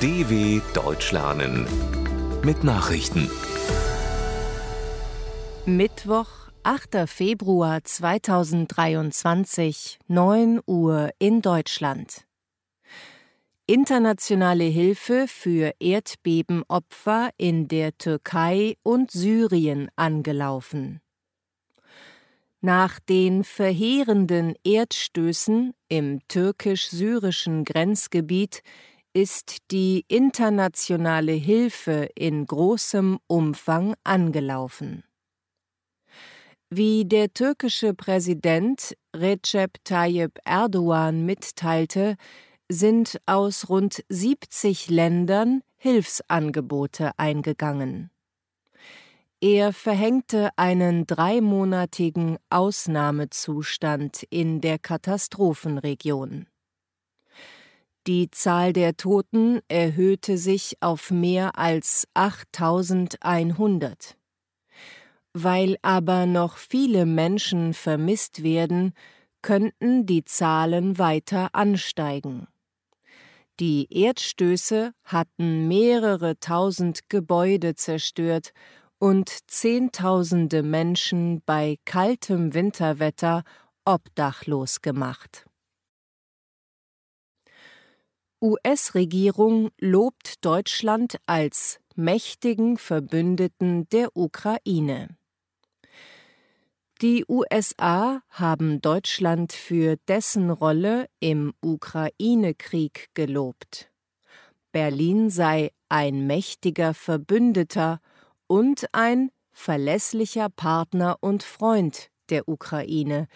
DW Deutsch lernen mit Nachrichten. Mittwoch, 8. Februar 2023, 9 Uhr in Deutschland. Internationale Hilfe für Erdbebenopfer in der Türkei und Syrien angelaufen. Nach den verheerenden Erdstößen im türkisch-syrischen Grenzgebiet ist die internationale Hilfe in großem Umfang angelaufen. Wie der türkische Präsident Recep Tayyip Erdogan mitteilte, sind aus rund 70 Ländern Hilfsangebote eingegangen. Er verhängte einen dreimonatigen Ausnahmezustand in der Katastrophenregion. Die Zahl der Toten erhöhte sich auf mehr als 8100. Weil aber noch viele Menschen vermisst werden, könnten die Zahlen weiter ansteigen. Die Erdstöße hatten mehrere tausend Gebäude zerstört und Zehntausende Menschen bei kaltem Winterwetter obdachlos gemacht. US-Regierung lobt Deutschland als mächtigen Verbündeten der Ukraine. Die USA haben Deutschland für dessen Rolle im Ukraine-Krieg gelobt. Berlin sei ein mächtiger Verbündeter und ein verlässlicher Partner und Freund der Ukraine,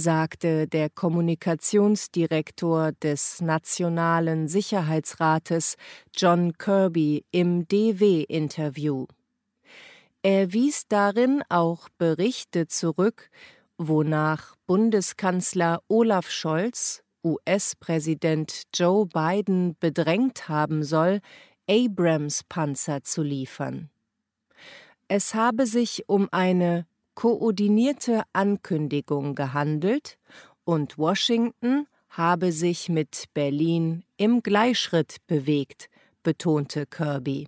sagte der Kommunikationsdirektor des Nationalen Sicherheitsrates John Kirby im DW-Interview. Er wies darin auch Berichte zurück, wonach Bundeskanzler Olaf Scholz US-Präsident Joe Biden bedrängt haben soll, Abrams-Panzer zu liefern. Es habe sich um eine koordinierte Ankündigung gehandelt und Washington habe sich mit Berlin im Gleichschritt bewegt, betonte Kirby.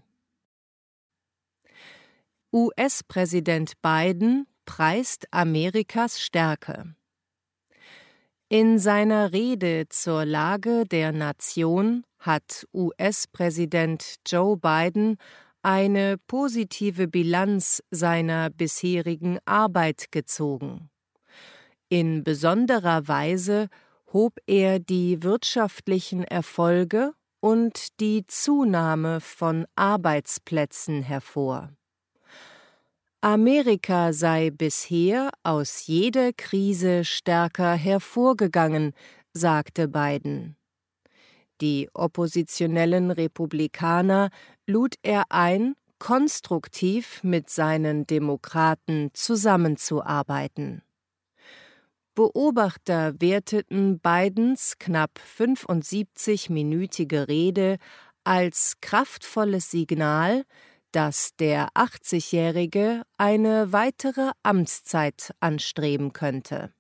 US-Präsident Biden preist Amerikas Stärke. In seiner Rede zur Lage der Nation hat US-Präsident Joe Biden eine positive Bilanz seiner bisherigen Arbeit gezogen. In besonderer Weise hob er die wirtschaftlichen Erfolge und die Zunahme von Arbeitsplätzen hervor. Amerika sei bisher aus jeder Krise stärker hervorgegangen, sagte Biden. Die oppositionellen Republikaner lud er ein, konstruktiv mit seinen Demokraten zusammenzuarbeiten. Beobachter werteten Bidens knapp 75-minütige Rede als kraftvolles Signal, dass der 80-Jährige eine weitere Amtszeit anstreben könnte.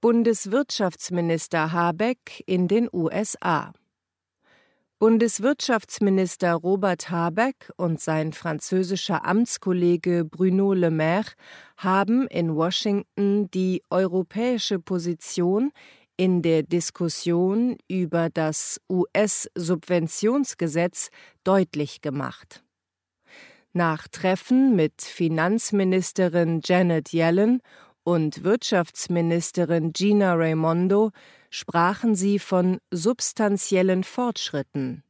Bundeswirtschaftsminister Habeck in den USA. Bundeswirtschaftsminister Robert Habeck und sein französischer Amtskollege Bruno Le Maire haben in Washington die europäische Position in der Diskussion über das US-Subventionsgesetz deutlich gemacht. Nach Treffen mit Finanzministerin Janet Yellen und Wirtschaftsministerin Gina Raimondo sprachen sie von substanziellen Fortschritten.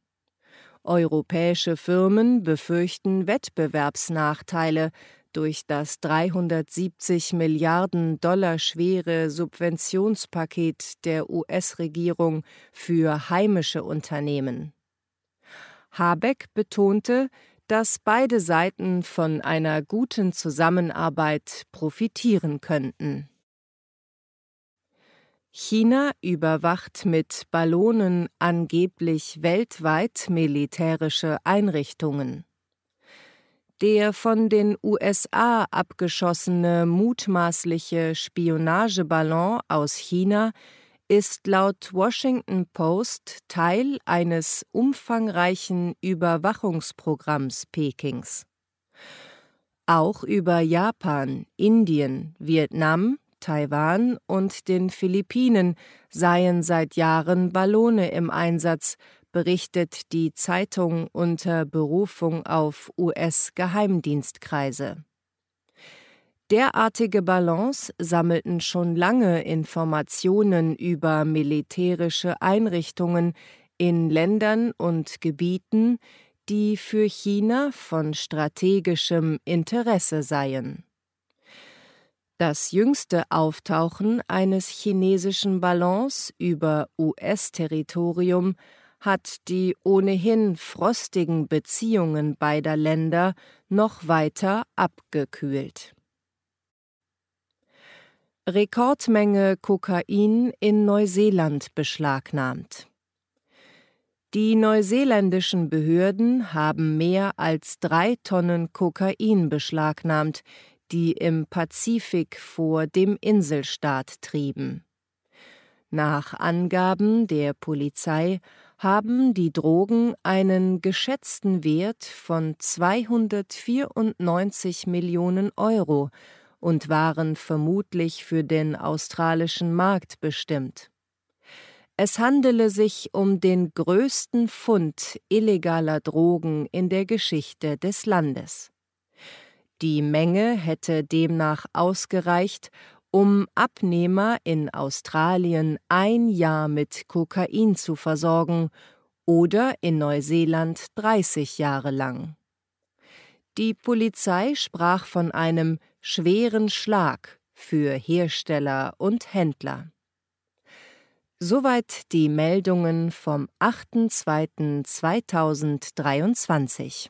Europäische Firmen befürchten Wettbewerbsnachteile durch das 370 Milliarden Dollar schwere Subventionspaket der US-Regierung für heimische Unternehmen. Habeck betonte, dass beide Seiten von einer guten Zusammenarbeit profitieren könnten. China überwacht mit Ballonen angeblich weltweit militärische Einrichtungen. Der von den USA abgeschossene mutmaßliche Spionageballon aus China ist laut Washington Post Teil eines umfangreichen Überwachungsprogramms Pekings. Auch über Japan, Indien, Vietnam, Taiwan und den Philippinen seien seit Jahren Ballone im Einsatz, berichtet die Zeitung unter Berufung auf US-Geheimdienstkreise. Derartige Ballons sammelten schon lange Informationen über militärische Einrichtungen in Ländern und Gebieten, die für China von strategischem Interesse seien. Das jüngste Auftauchen eines chinesischen Ballons über US-Territorium hat die ohnehin frostigen Beziehungen beider Länder noch weiter abgekühlt. Rekordmenge Kokain in Neuseeland beschlagnahmt. Die neuseeländischen Behörden haben mehr als drei Tonnen Kokain beschlagnahmt, die im Pazifik vor dem Inselstaat trieben. Nach Angaben der Polizei haben die Drogen einen geschätzten Wert von 294 Millionen Euro und waren vermutlich für den australischen Markt bestimmt. Es handele sich um den größten Fund illegaler Drogen in der Geschichte des Landes. Die Menge hätte demnach ausgereicht, um Abnehmer in Australien ein Jahr mit Kokain zu versorgen oder in Neuseeland 30 Jahre lang. Die Polizei sprach von einem schweren Schlag für Hersteller und Händler. Soweit die Meldungen vom 8.2.2023.